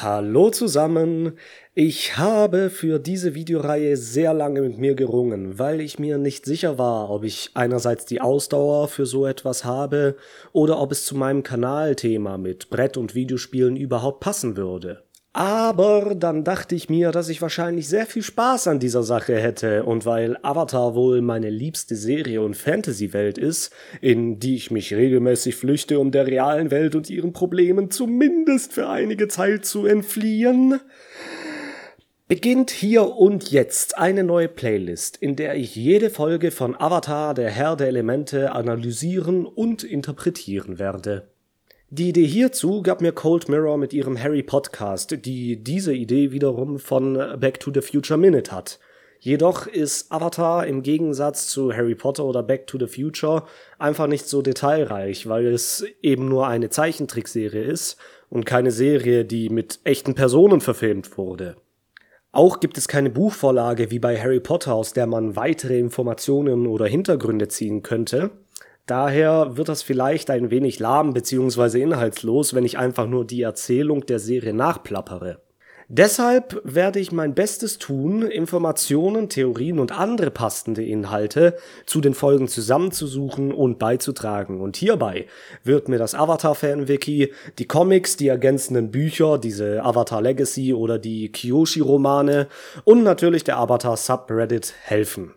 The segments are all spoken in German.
Hallo zusammen! Ich habe für diese Videoreihe sehr lange mit mir gerungen, weil ich mir nicht sicher war, ob ich einerseits die Ausdauer für so etwas habe oder ob es zu meinem Kanalthema mit Brett- und Videospielen überhaupt passen würde. Aber dann dachte ich mir, dass ich wahrscheinlich sehr viel Spaß an dieser Sache hätte und weil Avatar wohl meine liebste Serie und Fantasy-Welt ist, in die ich mich regelmäßig flüchte, um der realen Welt und ihren Problemen zumindest für einige Zeit zu entfliehen, beginnt hier und jetzt eine neue Playlist, in der ich jede Folge von Avatar, der Herr der Elemente, analysieren und interpretieren werde. Die Idee hierzu gab mir Cold Mirror mit ihrem Harry Podcast, die diese Idee wiederum von Back to the Future Minute hat. Jedoch ist Avatar im Gegensatz zu Harry Potter oder Back to the Future einfach nicht so detailreich, weil es eben nur eine Zeichentrickserie ist und keine Serie, die mit echten Personen verfilmt wurde. Auch gibt es keine Buchvorlage wie bei Harry Potter, aus der man weitere Informationen oder Hintergründe ziehen könnte. Daher wird das vielleicht ein wenig lahm bzw. inhaltslos, wenn ich einfach nur die Erzählung der Serie nachplappere. Deshalb werde ich mein Bestes tun, Informationen, Theorien und andere passende Inhalte zu den Folgen zusammenzusuchen und beizutragen. Und hierbei wird mir das Avatar-Fan-Wiki, die Comics, die ergänzenden Bücher, diese Avatar Legacy oder die Kyoshi-Romane und natürlich der Avatar-Subreddit helfen.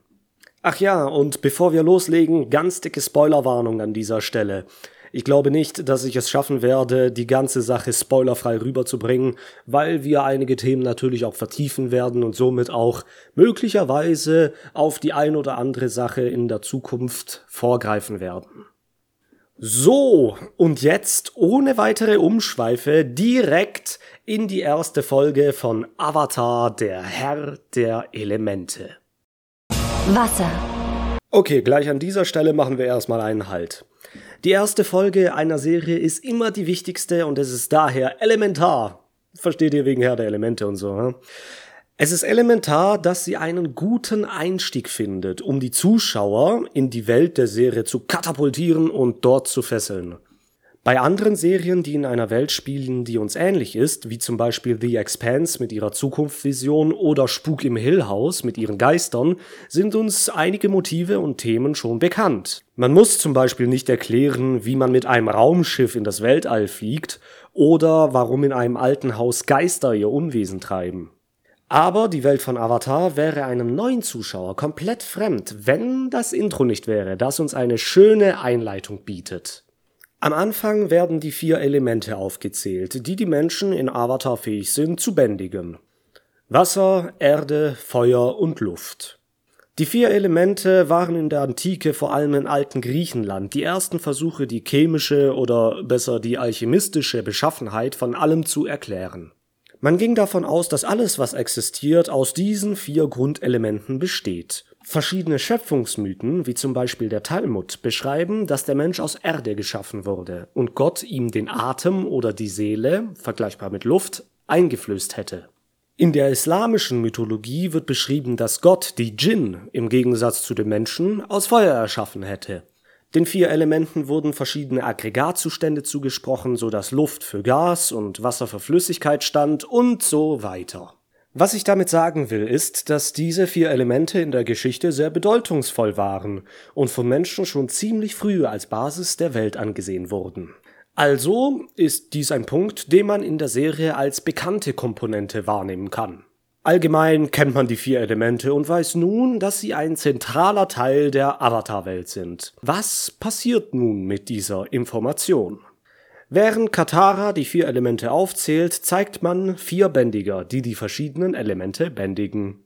Ach ja, und bevor wir loslegen, ganz dicke Spoilerwarnung an dieser Stelle. Ich glaube nicht, dass ich es schaffen werde, die ganze Sache spoilerfrei rüberzubringen, weil wir einige Themen natürlich auch vertiefen werden und somit auch möglicherweise auf die ein oder andere Sache in der Zukunft vorgreifen werden. So, und jetzt ohne weitere Umschweife direkt in die erste Folge von Avatar, der Herr der Elemente. Wasser. Okay, gleich an dieser Stelle machen wir erstmal einen Halt. Die erste Folge einer Serie ist immer die wichtigste und es ist daher elementar. Versteht ihr wegen Herr der Elemente und so, hm? Es ist elementar, dass sie einen guten Einstieg findet, um die Zuschauer in die Welt der Serie zu katapultieren und dort zu fesseln. Bei anderen Serien, die in einer Welt spielen, die uns ähnlich ist, wie zum Beispiel The Expanse mit ihrer Zukunftsvision oder Spuk im Hill House mit ihren Geistern, sind uns einige Motive und Themen schon bekannt. Man muss zum Beispiel nicht erklären, wie man mit einem Raumschiff in das Weltall fliegt oder warum in einem alten Haus Geister ihr Unwesen treiben. Aber die Welt von Avatar wäre einem neuen Zuschauer komplett fremd, wenn das Intro nicht wäre, das uns eine schöne Einleitung bietet. Am Anfang werden die vier Elemente aufgezählt, die die Menschen in Avatar fähig sind zu bändigen. Wasser, Erde, Feuer und Luft. Die vier Elemente waren in der Antike vor allem in alten Griechenland die ersten Versuche, die chemische oder besser die alchemistische Beschaffenheit von allem zu erklären. Man ging davon aus, dass alles, was existiert, aus diesen vier Grundelementen besteht Verschiedene Schöpfungsmythen, wie zum Beispiel der Talmud, beschreiben, dass der Mensch aus Erde geschaffen wurde und Gott ihm den Atem oder die Seele, vergleichbar mit Luft, eingeflößt hätte. In der islamischen Mythologie wird beschrieben, dass Gott die Djinn im Gegensatz zu den Menschen aus Feuer erschaffen hätte. Den vier Elementen wurden verschiedene Aggregatzustände zugesprochen, so dass Luft für Gas und Wasser für Flüssigkeit stand und so weiter. Was ich damit sagen will, ist, dass diese vier Elemente in der Geschichte sehr bedeutungsvoll waren und von Menschen schon ziemlich früh als Basis der Welt angesehen wurden. Also ist dies ein Punkt, den man in der Serie als bekannte Komponente wahrnehmen kann. Allgemein kennt man die vier Elemente und weiß nun, dass sie ein zentraler Teil der Avatar-Welt sind. Was passiert nun mit dieser Information? Während Katara die vier Elemente aufzählt, zeigt man vier Bändiger, die die verschiedenen Elemente bändigen.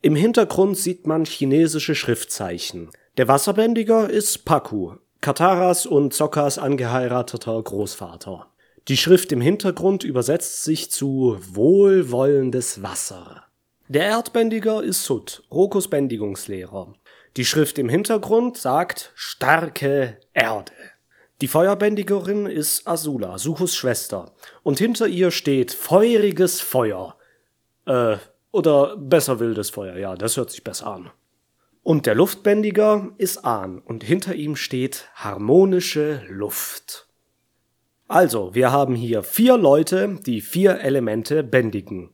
Im Hintergrund sieht man chinesische Schriftzeichen. Der Wasserbändiger ist Paku, Kataras und Zokas angeheirateter Großvater. Die Schrift im Hintergrund übersetzt sich zu wohlwollendes Wasser. Der Erdbändiger ist Sut, Rokos Bändigungslehrer. Die Schrift im Hintergrund sagt starke Erde. Die Feuerbändigerin ist Azula, Suchus Schwester, und hinter ihr steht feuriges Feuer. Äh, oder besser wildes Feuer, ja, das hört sich besser an. Und der Luftbändiger ist Ahn, und hinter ihm steht harmonische Luft. Also, wir haben hier vier Leute, die vier Elemente bändigen.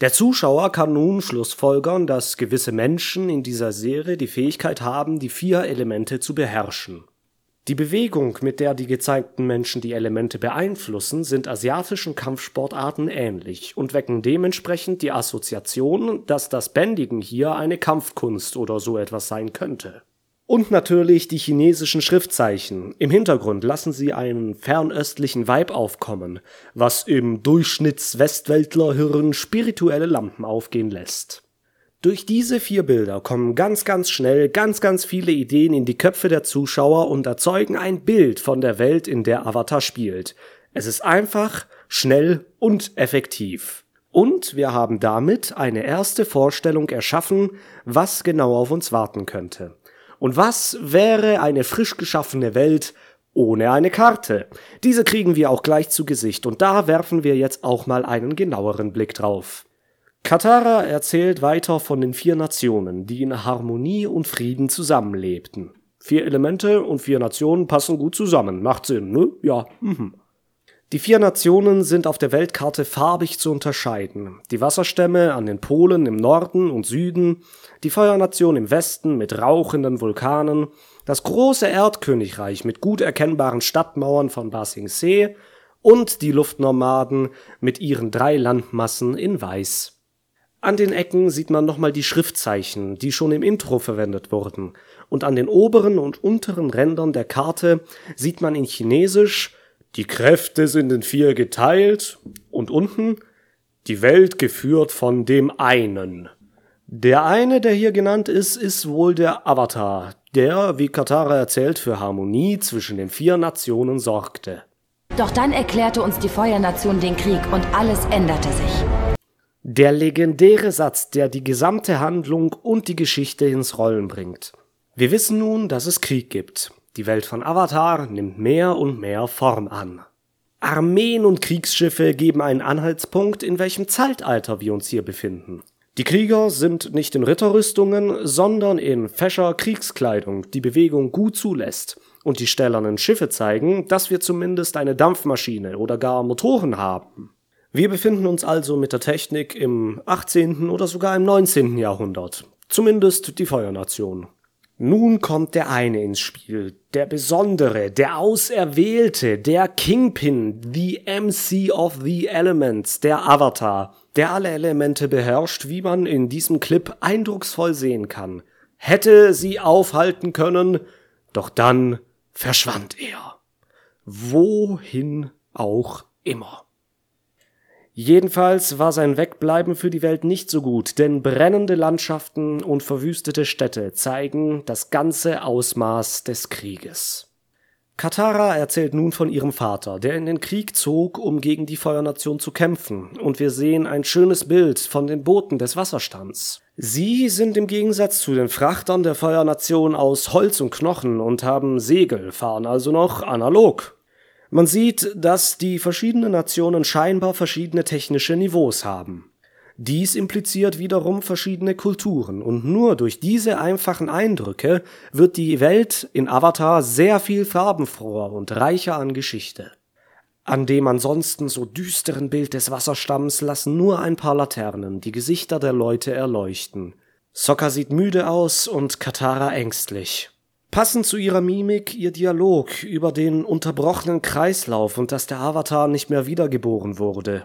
Der Zuschauer kann nun schlussfolgern, dass gewisse Menschen in dieser Serie die Fähigkeit haben, die vier Elemente zu beherrschen. Die Bewegung, mit der die gezeigten Menschen die Elemente beeinflussen, sind asiatischen Kampfsportarten ähnlich und wecken dementsprechend die Assoziation, dass das Bändigen hier eine Kampfkunst oder so etwas sein könnte. Und natürlich die chinesischen Schriftzeichen. Im Hintergrund lassen sie einen fernöstlichen Vibe aufkommen, was im Durchschnitts-Westweltlerhirn spirituelle Lampen aufgehen lässt. Durch diese vier Bilder kommen ganz, ganz schnell ganz, ganz viele Ideen in die Köpfe der Zuschauer und erzeugen ein Bild von der Welt, in der Avatar spielt. Es ist einfach, schnell und effektiv. Und wir haben damit eine erste Vorstellung erschaffen, was genau auf uns warten könnte. Und was wäre eine frisch geschaffene Welt ohne eine Karte? Diese kriegen wir auch gleich zu Gesicht und da werfen wir jetzt auch mal einen genaueren Blick drauf. Katara erzählt weiter von den vier Nationen, die in Harmonie und Frieden zusammenlebten. Vier Elemente und vier Nationen passen gut zusammen. Macht Sinn, ne? Ja. Mhm. Die vier Nationen sind auf der Weltkarte farbig zu unterscheiden. Die Wasserstämme an den Polen im Norden und Süden, die Feuernation im Westen mit rauchenden Vulkanen, das große Erdkönigreich mit gut erkennbaren Stadtmauern von Ba Sing Se und die Luftnomaden mit ihren drei Landmassen in Weiß. An den Ecken sieht man nochmal die Schriftzeichen, die schon im Intro verwendet wurden, und an den oberen und unteren Rändern der Karte sieht man in Chinesisch die Kräfte sind in vier geteilt und unten die Welt geführt von dem einen. Der eine, der hier genannt ist, ist wohl der Avatar, der, wie Katara erzählt, für Harmonie zwischen den vier Nationen sorgte. Doch dann erklärte uns die Feuernation den Krieg und alles änderte sich. Der legendäre Satz, der die gesamte Handlung und die Geschichte ins Rollen bringt. Wir wissen nun, dass es Krieg gibt. Die Welt von Avatar nimmt mehr und mehr Form an. Armeen und Kriegsschiffe geben einen Anhaltspunkt, in welchem Zeitalter wir uns hier befinden. Die Krieger sind nicht in Ritterrüstungen, sondern in fescher Kriegskleidung, die Bewegung gut zulässt. Und die stählernen Schiffe zeigen, dass wir zumindest eine Dampfmaschine oder gar Motoren haben. Wir befinden uns also mit der Technik im 18. oder sogar im 19. Jahrhundert. Zumindest die Feuernation. Nun kommt der eine ins Spiel, der Besondere, der Auserwählte, der Kingpin, the MC of the Elements, der Avatar, der alle Elemente beherrscht, wie man in diesem Clip eindrucksvoll sehen kann. Hätte sie aufhalten können, doch dann verschwand er. Wohin auch immer. Jedenfalls war sein Wegbleiben für die Welt nicht so gut, denn brennende Landschaften und verwüstete Städte zeigen das ganze Ausmaß des Krieges. Katara erzählt nun von ihrem Vater, der in den Krieg zog, um gegen die Feuernation zu kämpfen, und wir sehen ein schönes Bild von den Booten des Wasserstands. Sie sind im Gegensatz zu den Frachtern der Feuernation aus Holz und Knochen und haben Segel, fahren also noch analog. Man sieht, dass die verschiedenen Nationen scheinbar verschiedene technische Niveaus haben. Dies impliziert wiederum verschiedene Kulturen und nur durch diese einfachen Eindrücke wird die Welt in Avatar sehr viel farbenfroher und reicher an Geschichte. An dem ansonsten so düsteren Bild des Wasserstamms lassen nur ein paar Laternen die Gesichter der Leute erleuchten. Sokka sieht müde aus und Katara ängstlich. Passend zu ihrer Mimik ihr Dialog über den unterbrochenen Kreislauf und dass der Avatar nicht mehr wiedergeboren wurde.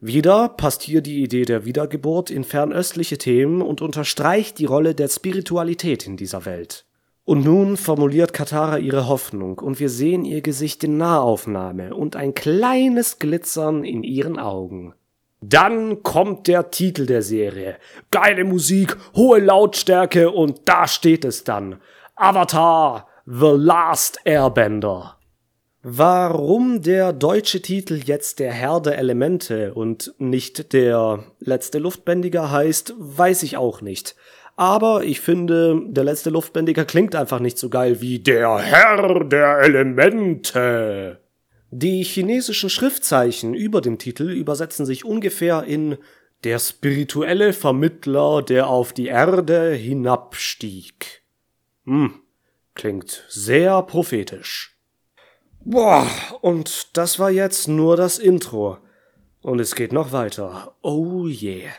Wieder passt hier die Idee der Wiedergeburt in fernöstliche Themen und unterstreicht die Rolle der Spiritualität in dieser Welt. Und nun formuliert Katara ihre Hoffnung und wir sehen ihr Gesicht in Nahaufnahme und ein kleines Glitzern in ihren Augen. Dann kommt der Titel der Serie. Geile Musik, hohe Lautstärke und da steht es dann. Avatar The Last Airbender. Warum der deutsche Titel jetzt der Herr der Elemente und nicht der letzte Luftbändiger heißt, weiß ich auch nicht. Aber ich finde, der letzte Luftbändiger klingt einfach nicht so geil wie der Herr der Elemente. Die chinesischen Schriftzeichen über dem Titel übersetzen sich ungefähr in der spirituelle Vermittler, der auf die Erde hinabstieg. Hm, klingt sehr prophetisch. Boah, und das war jetzt nur das Intro. Und es geht noch weiter. Oh yeah.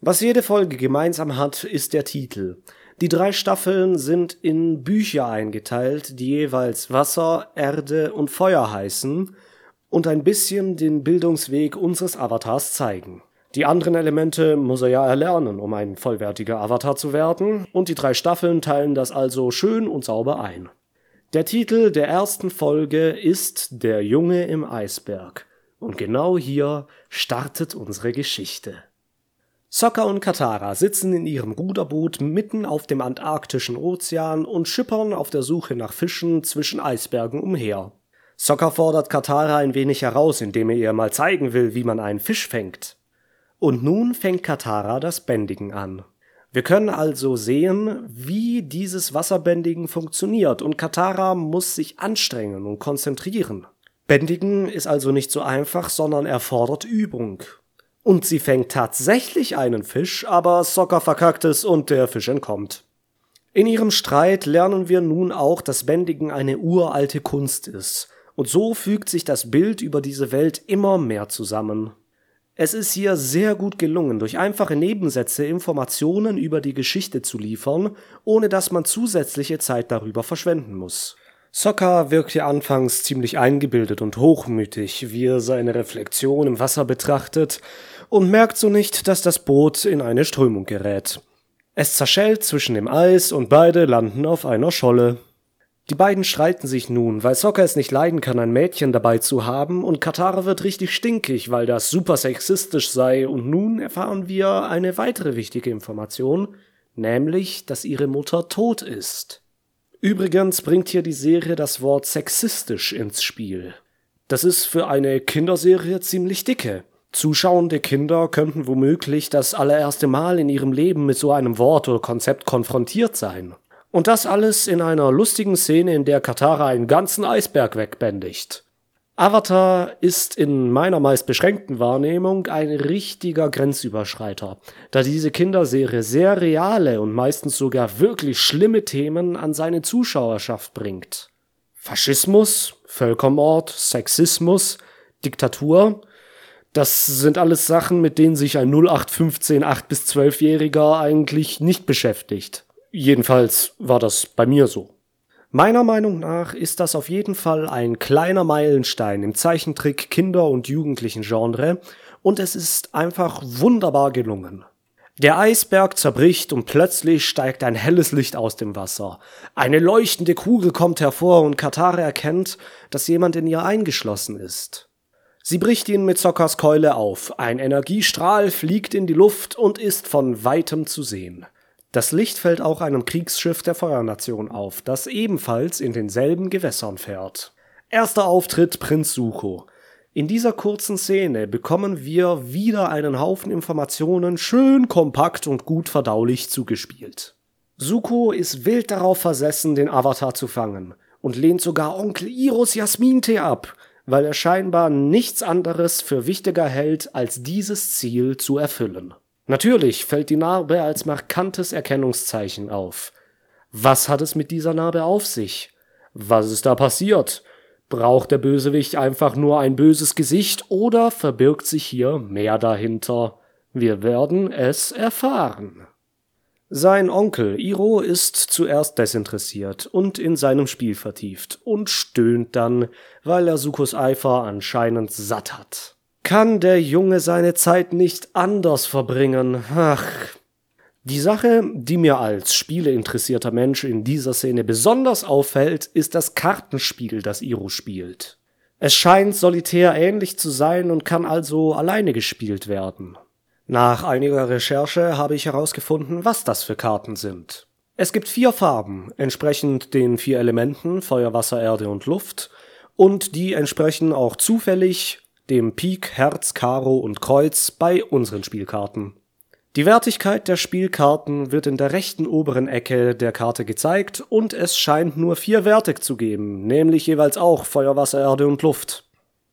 Was jede Folge gemeinsam hat, ist der Titel. Die drei Staffeln sind in Bücher eingeteilt, die jeweils Wasser, Erde und Feuer heißen und ein bisschen den Bildungsweg unseres Avatars zeigen. Die anderen Elemente muss er ja erlernen, um ein vollwertiger Avatar zu werden, und die drei Staffeln teilen das also schön und sauber ein. Der Titel der ersten Folge ist Der Junge im Eisberg. Und genau hier startet unsere Geschichte. Sokka und Katara sitzen in ihrem Ruderboot mitten auf dem Antarktischen Ozean und schippern auf der Suche nach Fischen zwischen Eisbergen umher. Sokka fordert Katara ein wenig heraus, indem er ihr mal zeigen will, wie man einen Fisch fängt. Und nun fängt Katara das Bändigen an. Wir können also sehen, wie dieses Wasserbändigen funktioniert und Katara muss sich anstrengen und konzentrieren. Bändigen ist also nicht so einfach, sondern erfordert Übung. Und sie fängt tatsächlich einen Fisch, aber Sokka verkackt es und der Fisch entkommt. In ihrem Streit lernen wir nun auch, dass Bändigen eine uralte Kunst ist. Und so fügt sich das Bild über diese Welt immer mehr zusammen. Es ist hier sehr gut gelungen, durch einfache Nebensätze Informationen über die Geschichte zu liefern, ohne dass man zusätzliche Zeit darüber verschwenden muss. Sokka wirkt hier anfangs ziemlich eingebildet und hochmütig, wie er seine Reflexion im Wasser betrachtet, und merkt so nicht, dass das Boot in eine Strömung gerät. Es zerschellt zwischen dem Eis und beide landen auf einer Scholle. Die beiden streiten sich nun, weil Sokka es nicht leiden kann, ein Mädchen dabei zu haben, und Katara wird richtig stinkig, weil das super sexistisch sei, und nun erfahren wir eine weitere wichtige Information, nämlich, dass ihre Mutter tot ist. Übrigens bringt hier die Serie das Wort sexistisch ins Spiel. Das ist für eine Kinderserie ziemlich dicke. Zuschauende Kinder könnten womöglich das allererste Mal in ihrem Leben mit so einem Wort oder Konzept konfrontiert sein. Und das alles in einer lustigen Szene, in der Katara einen ganzen Eisberg wegbändigt. Avatar ist in meiner meist beschränkten Wahrnehmung ein richtiger Grenzüberschreiter, da diese Kinderserie sehr reale und meistens sogar wirklich schlimme Themen an seine Zuschauerschaft bringt. Faschismus, Völkermord, Sexismus, Diktatur, das sind alles Sachen, mit denen sich ein 0815 8 bis 12-Jähriger eigentlich nicht beschäftigt. Jedenfalls war das bei mir so. Meiner Meinung nach ist das auf jeden Fall ein kleiner Meilenstein im Zeichentrick Kinder- und Jugendlichen-Genre und es ist einfach wunderbar gelungen. Der Eisberg zerbricht und plötzlich steigt ein helles Licht aus dem Wasser. Eine leuchtende Kugel kommt hervor und Katara erkennt, dass jemand in ihr eingeschlossen ist. Sie bricht ihn mit Sockers Keule auf. Ein Energiestrahl fliegt in die Luft und ist von weitem zu sehen. Das Licht fällt auch einem Kriegsschiff der Feuernation auf, das ebenfalls in denselben Gewässern fährt. Erster Auftritt Prinz Suko. In dieser kurzen Szene bekommen wir wieder einen Haufen Informationen schön kompakt und gut verdaulich zugespielt. Suko ist wild darauf versessen, den Avatar zu fangen und lehnt sogar Onkel Iros Jasmintee ab, weil er scheinbar nichts anderes für wichtiger hält, als dieses Ziel zu erfüllen. Natürlich fällt die Narbe als markantes Erkennungszeichen auf. Was hat es mit dieser Narbe auf sich? Was ist da passiert? Braucht der Bösewicht einfach nur ein böses Gesicht oder verbirgt sich hier mehr dahinter? Wir werden es erfahren. Sein Onkel Iro ist zuerst desinteressiert und in seinem Spiel vertieft und stöhnt dann, weil er Sukos Eifer anscheinend satt hat. Kann der Junge seine Zeit nicht anders verbringen? Ach. Die Sache, die mir als spieleinteressierter Mensch in dieser Szene besonders auffällt, ist das Kartenspiel, das Iro spielt. Es scheint solitär ähnlich zu sein und kann also alleine gespielt werden. Nach einiger Recherche habe ich herausgefunden, was das für Karten sind. Es gibt vier Farben, entsprechend den vier Elementen Feuer, Wasser, Erde und Luft, und die entsprechen auch zufällig dem Pik, Herz, Karo und Kreuz bei unseren Spielkarten. Die Wertigkeit der Spielkarten wird in der rechten oberen Ecke der Karte gezeigt und es scheint nur vier Werte zu geben, nämlich jeweils auch Feuer, Wasser, Erde und Luft.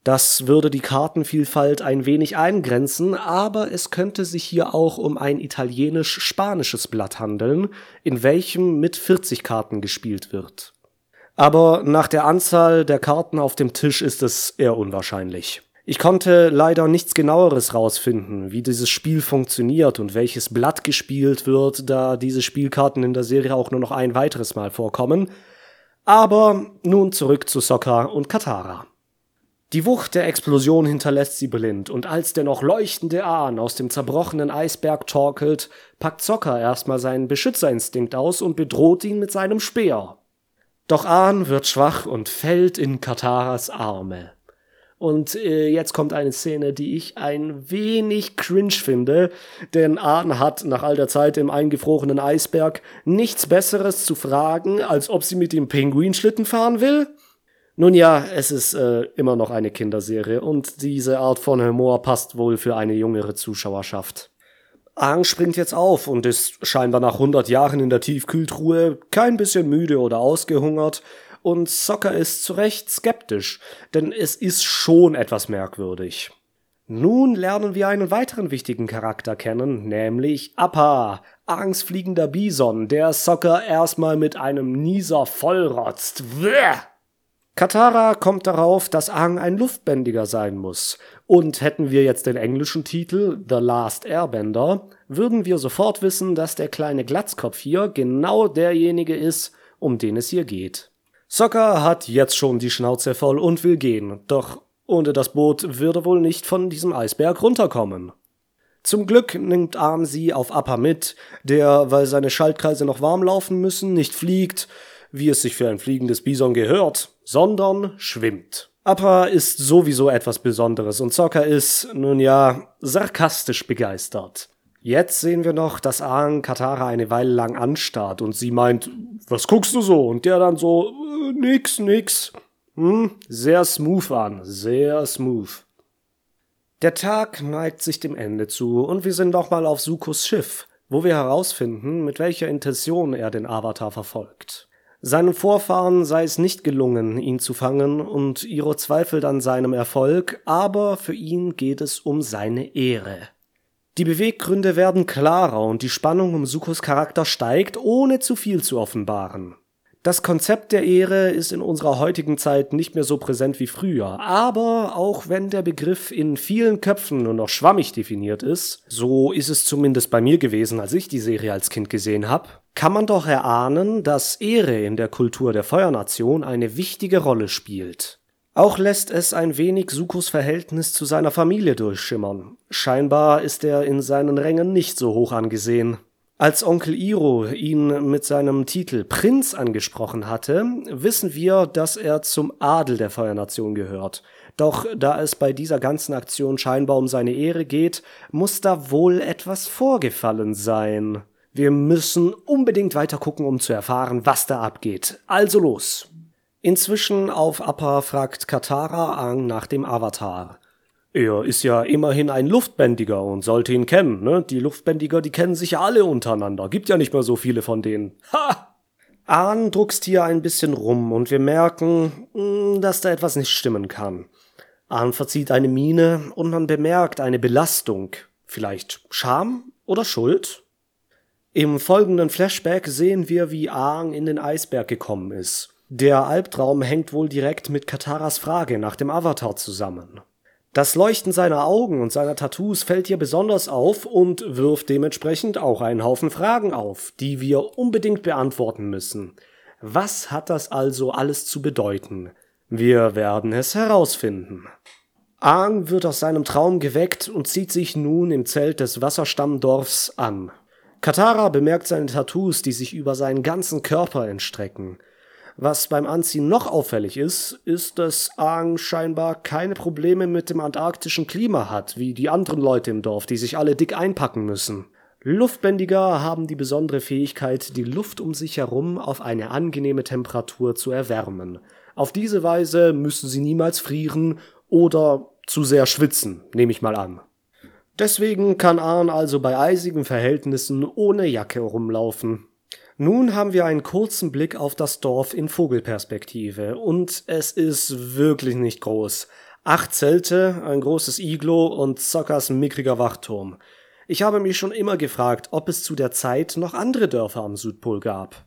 Das würde die Kartenvielfalt ein wenig eingrenzen, aber es könnte sich hier auch um ein italienisch-spanisches Blatt handeln, in welchem mit 40 Karten gespielt wird. Aber nach der Anzahl der Karten auf dem Tisch ist es eher unwahrscheinlich. Ich konnte leider nichts genaueres rausfinden, wie dieses Spiel funktioniert und welches Blatt gespielt wird, da diese Spielkarten in der Serie auch nur noch ein weiteres Mal vorkommen. Aber nun zurück zu Sokka und Katara. Die Wucht der Explosion hinterlässt sie blind, und als der noch leuchtende Ahn aus dem zerbrochenen Eisberg torkelt, packt Sokka erstmal seinen Beschützerinstinkt aus und bedroht ihn mit seinem Speer. Doch Ahn wird schwach und fällt in Kataras Arme. Und äh, jetzt kommt eine Szene, die ich ein wenig cringe finde, denn Ahn hat nach all der Zeit im eingefrorenen Eisberg nichts Besseres zu fragen, als ob sie mit dem Pinguinschlitten fahren will. Nun ja, es ist äh, immer noch eine Kinderserie und diese Art von Humor passt wohl für eine jüngere Zuschauerschaft. Aang springt jetzt auf und ist scheinbar nach 100 Jahren in der Tiefkühltruhe kein bisschen müde oder ausgehungert und Soccer ist zu Recht skeptisch, denn es ist schon etwas merkwürdig. Nun lernen wir einen weiteren wichtigen Charakter kennen, nämlich Appa, angstfliegender Bison, der Soccer erstmal mit einem Nieser vollrotzt. Bäh! Katara kommt darauf, dass Aang ein Luftbändiger sein muss. Und hätten wir jetzt den englischen Titel The Last Airbender, würden wir sofort wissen, dass der kleine Glatzkopf hier genau derjenige ist, um den es hier geht. Sokka hat jetzt schon die Schnauze voll und will gehen, doch ohne das Boot würde wohl nicht von diesem Eisberg runterkommen. Zum Glück nimmt Arm sie auf Appa mit, der, weil seine Schaltkreise noch warm laufen müssen, nicht fliegt, wie es sich für ein fliegendes Bison gehört, sondern schwimmt. Appa ist sowieso etwas Besonderes und Sokka ist, nun ja, sarkastisch begeistert. Jetzt sehen wir noch, dass Aang Katara eine Weile lang anstarrt und sie meint, was guckst du so? Und der dann so, äh, nix, nix. Hm, sehr smooth an, sehr smooth. Der Tag neigt sich dem Ende zu und wir sind nochmal auf Sukos Schiff, wo wir herausfinden, mit welcher Intention er den Avatar verfolgt. Seinen Vorfahren sei es nicht gelungen, ihn zu fangen, und Iro zweifelt an seinem Erfolg, aber für ihn geht es um seine Ehre. Die Beweggründe werden klarer und die Spannung um Sukos Charakter steigt, ohne zu viel zu offenbaren. Das Konzept der Ehre ist in unserer heutigen Zeit nicht mehr so präsent wie früher, aber auch wenn der Begriff in vielen Köpfen nur noch schwammig definiert ist, so ist es zumindest bei mir gewesen, als ich die Serie als Kind gesehen habe, kann man doch erahnen, dass Ehre in der Kultur der Feuernation eine wichtige Rolle spielt. Auch lässt es ein wenig Sukos Verhältnis zu seiner Familie durchschimmern. Scheinbar ist er in seinen Rängen nicht so hoch angesehen. Als Onkel Iro ihn mit seinem Titel Prinz angesprochen hatte, wissen wir, dass er zum Adel der Feuernation gehört. Doch da es bei dieser ganzen Aktion scheinbar um seine Ehre geht, muss da wohl etwas vorgefallen sein. Wir müssen unbedingt weiter gucken, um zu erfahren, was da abgeht. Also los! Inzwischen auf Appa fragt Katara Aang nach dem Avatar. Er ist ja immerhin ein Luftbändiger und sollte ihn kennen, ne? Die Luftbändiger, die kennen sich ja alle untereinander. Gibt ja nicht mehr so viele von denen. Ha! Ahn druckst hier ein bisschen rum und wir merken, hm, dass da etwas nicht stimmen kann. Ahn verzieht eine Miene und man bemerkt eine Belastung. Vielleicht Scham oder Schuld? Im folgenden Flashback sehen wir, wie Aang in den Eisberg gekommen ist. Der Albtraum hängt wohl direkt mit Kataras Frage nach dem Avatar zusammen. Das Leuchten seiner Augen und seiner Tattoos fällt ihr besonders auf und wirft dementsprechend auch einen Haufen Fragen auf, die wir unbedingt beantworten müssen. Was hat das also alles zu bedeuten? Wir werden es herausfinden. Aang wird aus seinem Traum geweckt und zieht sich nun im Zelt des Wasserstammdorfs an. Katara bemerkt seine Tattoos, die sich über seinen ganzen Körper entstrecken. Was beim Anziehen noch auffällig ist, ist, dass Aang scheinbar keine Probleme mit dem antarktischen Klima hat, wie die anderen Leute im Dorf, die sich alle dick einpacken müssen. Luftbändiger haben die besondere Fähigkeit, die Luft um sich herum auf eine angenehme Temperatur zu erwärmen. Auf diese Weise müssen sie niemals frieren oder zu sehr schwitzen, nehme ich mal an. Deswegen kann Ahn also bei eisigen Verhältnissen ohne Jacke rumlaufen. Nun haben wir einen kurzen Blick auf das Dorf in Vogelperspektive und es ist wirklich nicht groß. Acht Zelte, ein großes Iglo und Zockers mickriger Wachturm. Ich habe mich schon immer gefragt, ob es zu der Zeit noch andere Dörfer am Südpol gab.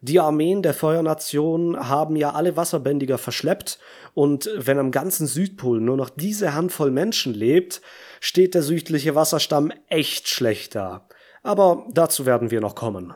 Die Armeen der Feuernation haben ja alle Wasserbändiger verschleppt, und wenn am ganzen Südpol nur noch diese Handvoll Menschen lebt, steht der südliche Wasserstamm echt schlecht da. Aber dazu werden wir noch kommen.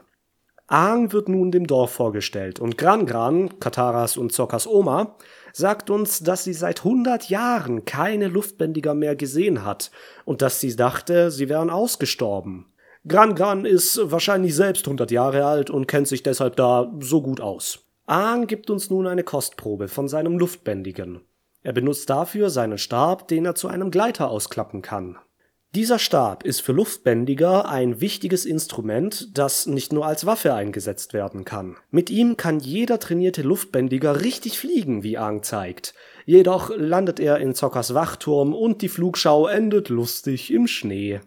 Aang wird nun dem Dorf vorgestellt und Gran Gran, Kataras und Zokas Oma, sagt uns, dass sie seit 100 Jahren keine Luftbändiger mehr gesehen hat und dass sie dachte, sie wären ausgestorben. Gran Gran ist wahrscheinlich selbst 100 Jahre alt und kennt sich deshalb da so gut aus. Aang gibt uns nun eine Kostprobe von seinem Luftbändigen. Er benutzt dafür seinen Stab, den er zu einem Gleiter ausklappen kann. Dieser Stab ist für Luftbändiger ein wichtiges Instrument, das nicht nur als Waffe eingesetzt werden kann. Mit ihm kann jeder trainierte Luftbändiger richtig fliegen, wie Aang zeigt. Jedoch landet er in Zockers Wachturm und die Flugschau endet lustig im Schnee.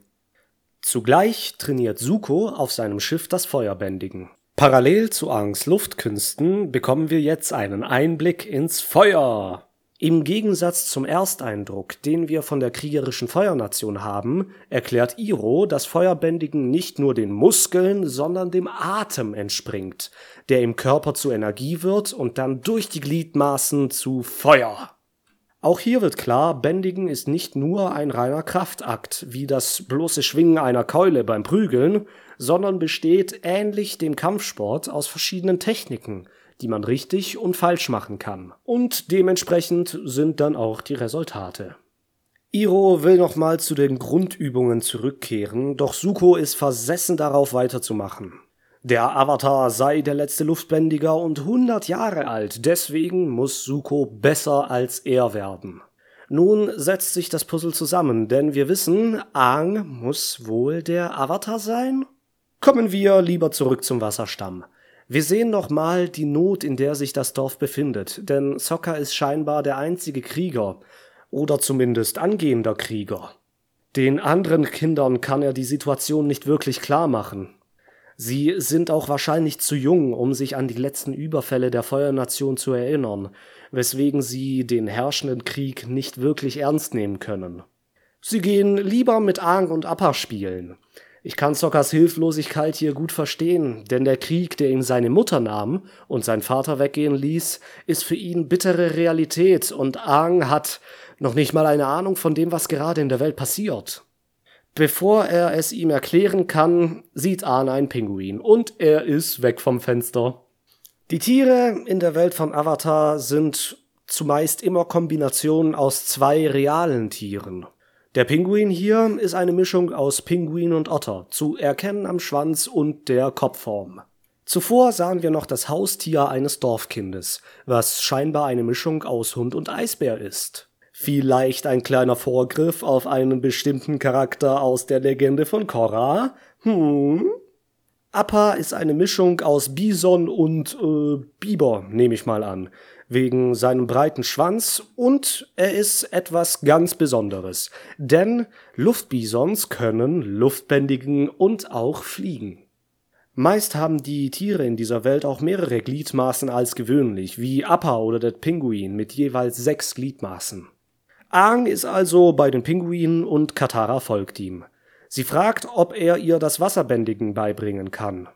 Zugleich trainiert Suko auf seinem Schiff das Feuerbändigen. Parallel zu Angs Luftkünsten bekommen wir jetzt einen Einblick ins Feuer. Im Gegensatz zum Ersteindruck, den wir von der kriegerischen Feuernation haben, erklärt Iro, dass Feuerbändigen nicht nur den Muskeln, sondern dem Atem entspringt, der im Körper zu Energie wird und dann durch die Gliedmaßen zu Feuer. Auch hier wird klar, Bändigen ist nicht nur ein reiner Kraftakt, wie das bloße Schwingen einer Keule beim Prügeln, sondern besteht ähnlich dem Kampfsport aus verschiedenen Techniken, die man richtig und falsch machen kann. Und dementsprechend sind dann auch die Resultate. Iro will nochmal zu den Grundübungen zurückkehren, doch Suko ist versessen darauf weiterzumachen. Der Avatar sei der letzte Luftbändiger und 100 Jahre alt, deswegen muss Suko besser als er werden. Nun setzt sich das Puzzle zusammen, denn wir wissen, Aang muss wohl der Avatar sein? Kommen wir lieber zurück zum Wasserstamm. Wir sehen nochmal die Not, in der sich das Dorf befindet, denn Sokka ist scheinbar der einzige Krieger, oder zumindest angehender Krieger. Den anderen Kindern kann er die Situation nicht wirklich klar machen. Sie sind auch wahrscheinlich zu jung, um sich an die letzten Überfälle der Feuernation zu erinnern, weswegen sie den herrschenden Krieg nicht wirklich ernst nehmen können. Sie gehen lieber mit Aang und Appa spielen. Ich kann Sockers Hilflosigkeit hier gut verstehen, denn der Krieg, der ihm seine Mutter nahm und sein Vater weggehen ließ, ist für ihn bittere Realität und Aang hat noch nicht mal eine Ahnung von dem, was gerade in der Welt passiert. Bevor er es ihm erklären kann, sieht Arne einen Pinguin und er ist weg vom Fenster. Die Tiere in der Welt von Avatar sind zumeist immer Kombinationen aus zwei realen Tieren. Der Pinguin hier ist eine Mischung aus Pinguin und Otter, zu erkennen am Schwanz und der Kopfform. Zuvor sahen wir noch das Haustier eines Dorfkindes, was scheinbar eine Mischung aus Hund und Eisbär ist. Vielleicht ein kleiner Vorgriff auf einen bestimmten Charakter aus der Legende von Korra? Hm? Appa ist eine Mischung aus Bison und äh, Biber, nehme ich mal an, wegen seinem breiten Schwanz und er ist etwas ganz Besonderes, denn Luftbisons können luftbändigen und auch fliegen. Meist haben die Tiere in dieser Welt auch mehrere Gliedmaßen als gewöhnlich, wie Appa oder der Pinguin mit jeweils sechs Gliedmaßen. Aang ist also bei den Pinguinen und Katara folgt ihm. Sie fragt, ob er ihr das Wasserbändigen beibringen kann.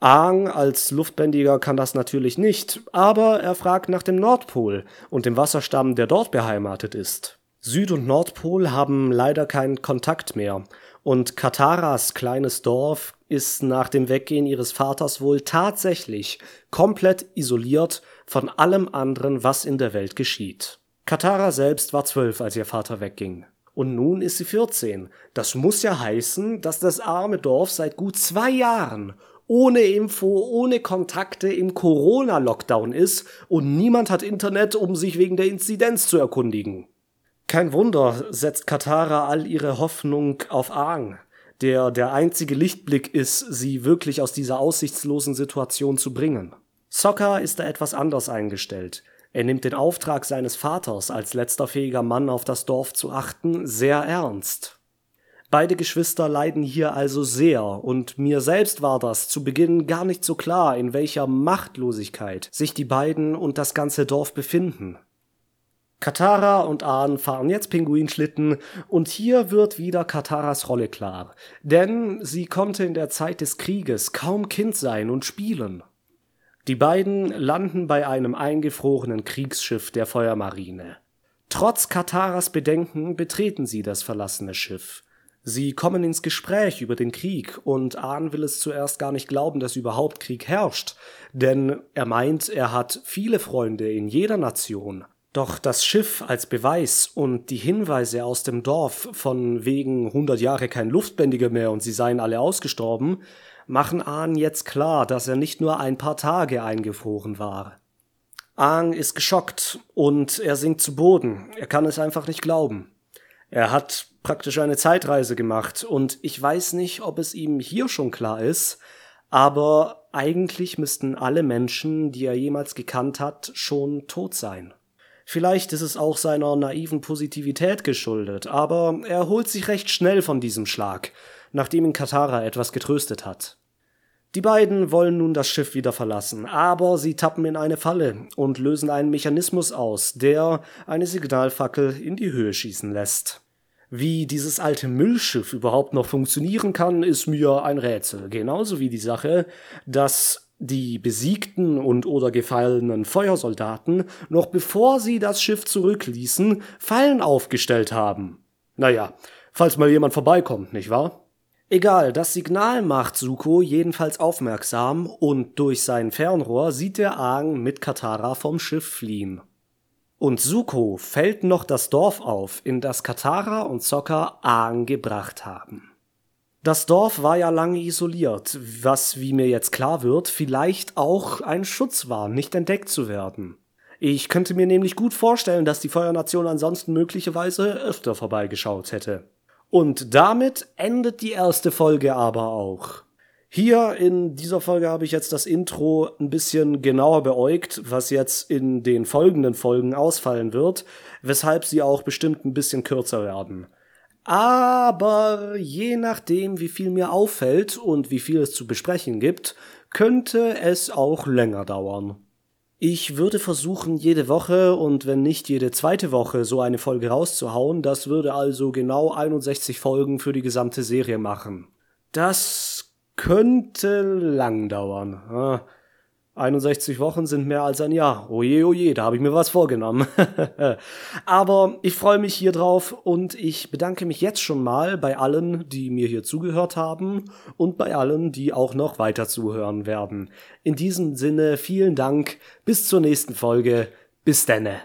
Aang als Luftbändiger kann das natürlich nicht, aber er fragt nach dem Nordpol und dem Wasserstamm, der dort beheimatet ist. Süd- und Nordpol haben leider keinen Kontakt mehr, und Kataras kleines Dorf ist nach dem Weggehen ihres Vaters wohl tatsächlich komplett isoliert von allem anderen, was in der Welt geschieht. Katara selbst war zwölf, als ihr Vater wegging. Und nun ist sie 14. Das muss ja heißen, dass das arme Dorf seit gut zwei Jahren ohne Info, ohne Kontakte im Corona-Lockdown ist und niemand hat Internet, um sich wegen der Inzidenz zu erkundigen. Kein Wunder setzt Katara all ihre Hoffnung auf Aang, der der einzige Lichtblick ist, sie wirklich aus dieser aussichtslosen Situation zu bringen. Sokka ist da etwas anders eingestellt. Er nimmt den Auftrag seines Vaters, als letzter fähiger Mann auf das Dorf zu achten, sehr ernst. Beide Geschwister leiden hier also sehr, und mir selbst war das zu Beginn gar nicht so klar, in welcher Machtlosigkeit sich die beiden und das ganze Dorf befinden. Katara und Ahn fahren jetzt Pinguinschlitten und hier wird wieder Kataras Rolle klar, denn sie konnte in der Zeit des Krieges kaum Kind sein und spielen. Die beiden landen bei einem eingefrorenen Kriegsschiff der Feuermarine. Trotz Kataras Bedenken betreten sie das verlassene Schiff. Sie kommen ins Gespräch über den Krieg und Ahn will es zuerst gar nicht glauben, dass überhaupt Krieg herrscht, denn er meint, er hat viele Freunde in jeder Nation. Doch das Schiff als Beweis und die Hinweise aus dem Dorf von wegen 100 Jahre kein Luftbändiger mehr und sie seien alle ausgestorben, machen Ahn jetzt klar, dass er nicht nur ein paar Tage eingefroren war. Aang ist geschockt und er sinkt zu Boden. Er kann es einfach nicht glauben. Er hat praktisch eine Zeitreise gemacht und ich weiß nicht, ob es ihm hier schon klar ist, aber eigentlich müssten alle Menschen, die er jemals gekannt hat, schon tot sein. Vielleicht ist es auch seiner naiven Positivität geschuldet, aber er holt sich recht schnell von diesem Schlag, nachdem ihn Katara etwas getröstet hat. Die beiden wollen nun das Schiff wieder verlassen, aber sie tappen in eine Falle und lösen einen Mechanismus aus, der eine Signalfackel in die Höhe schießen lässt. Wie dieses alte Müllschiff überhaupt noch funktionieren kann, ist mir ein Rätsel. Genauso wie die Sache, dass die besiegten und oder gefallenen Feuersoldaten noch bevor sie das Schiff zurückließen, Fallen aufgestellt haben. Naja, falls mal jemand vorbeikommt, nicht wahr? Egal, das Signal macht Suko jedenfalls aufmerksam und durch sein Fernrohr sieht der Aang mit Katara vom Schiff fliehen. Und Suko fällt noch das Dorf auf, in das Katara und Sokka Aang gebracht haben. Das Dorf war ja lange isoliert, was, wie mir jetzt klar wird, vielleicht auch ein Schutz war, nicht entdeckt zu werden. Ich könnte mir nämlich gut vorstellen, dass die Feuernation ansonsten möglicherweise öfter vorbeigeschaut hätte. Und damit endet die erste Folge aber auch. Hier in dieser Folge habe ich jetzt das Intro ein bisschen genauer beäugt, was jetzt in den folgenden Folgen ausfallen wird, weshalb sie auch bestimmt ein bisschen kürzer werden. Aber je nachdem, wie viel mir auffällt und wie viel es zu besprechen gibt, könnte es auch länger dauern. Ich würde versuchen, jede Woche und wenn nicht jede zweite Woche so eine Folge rauszuhauen. Das würde also genau 61 Folgen für die gesamte Serie machen. Das könnte lang dauern. Ah, 61 Wochen sind mehr als ein Jahr. Oje, oje, da habe ich mir was vorgenommen. Aber ich freue mich hier drauf und ich bedanke mich jetzt schon mal bei allen, die mir hier zugehört haben und bei allen, die auch noch weiter zuhören werden. In diesem Sinne vielen Dank, bis zur nächsten Folge, bis denne.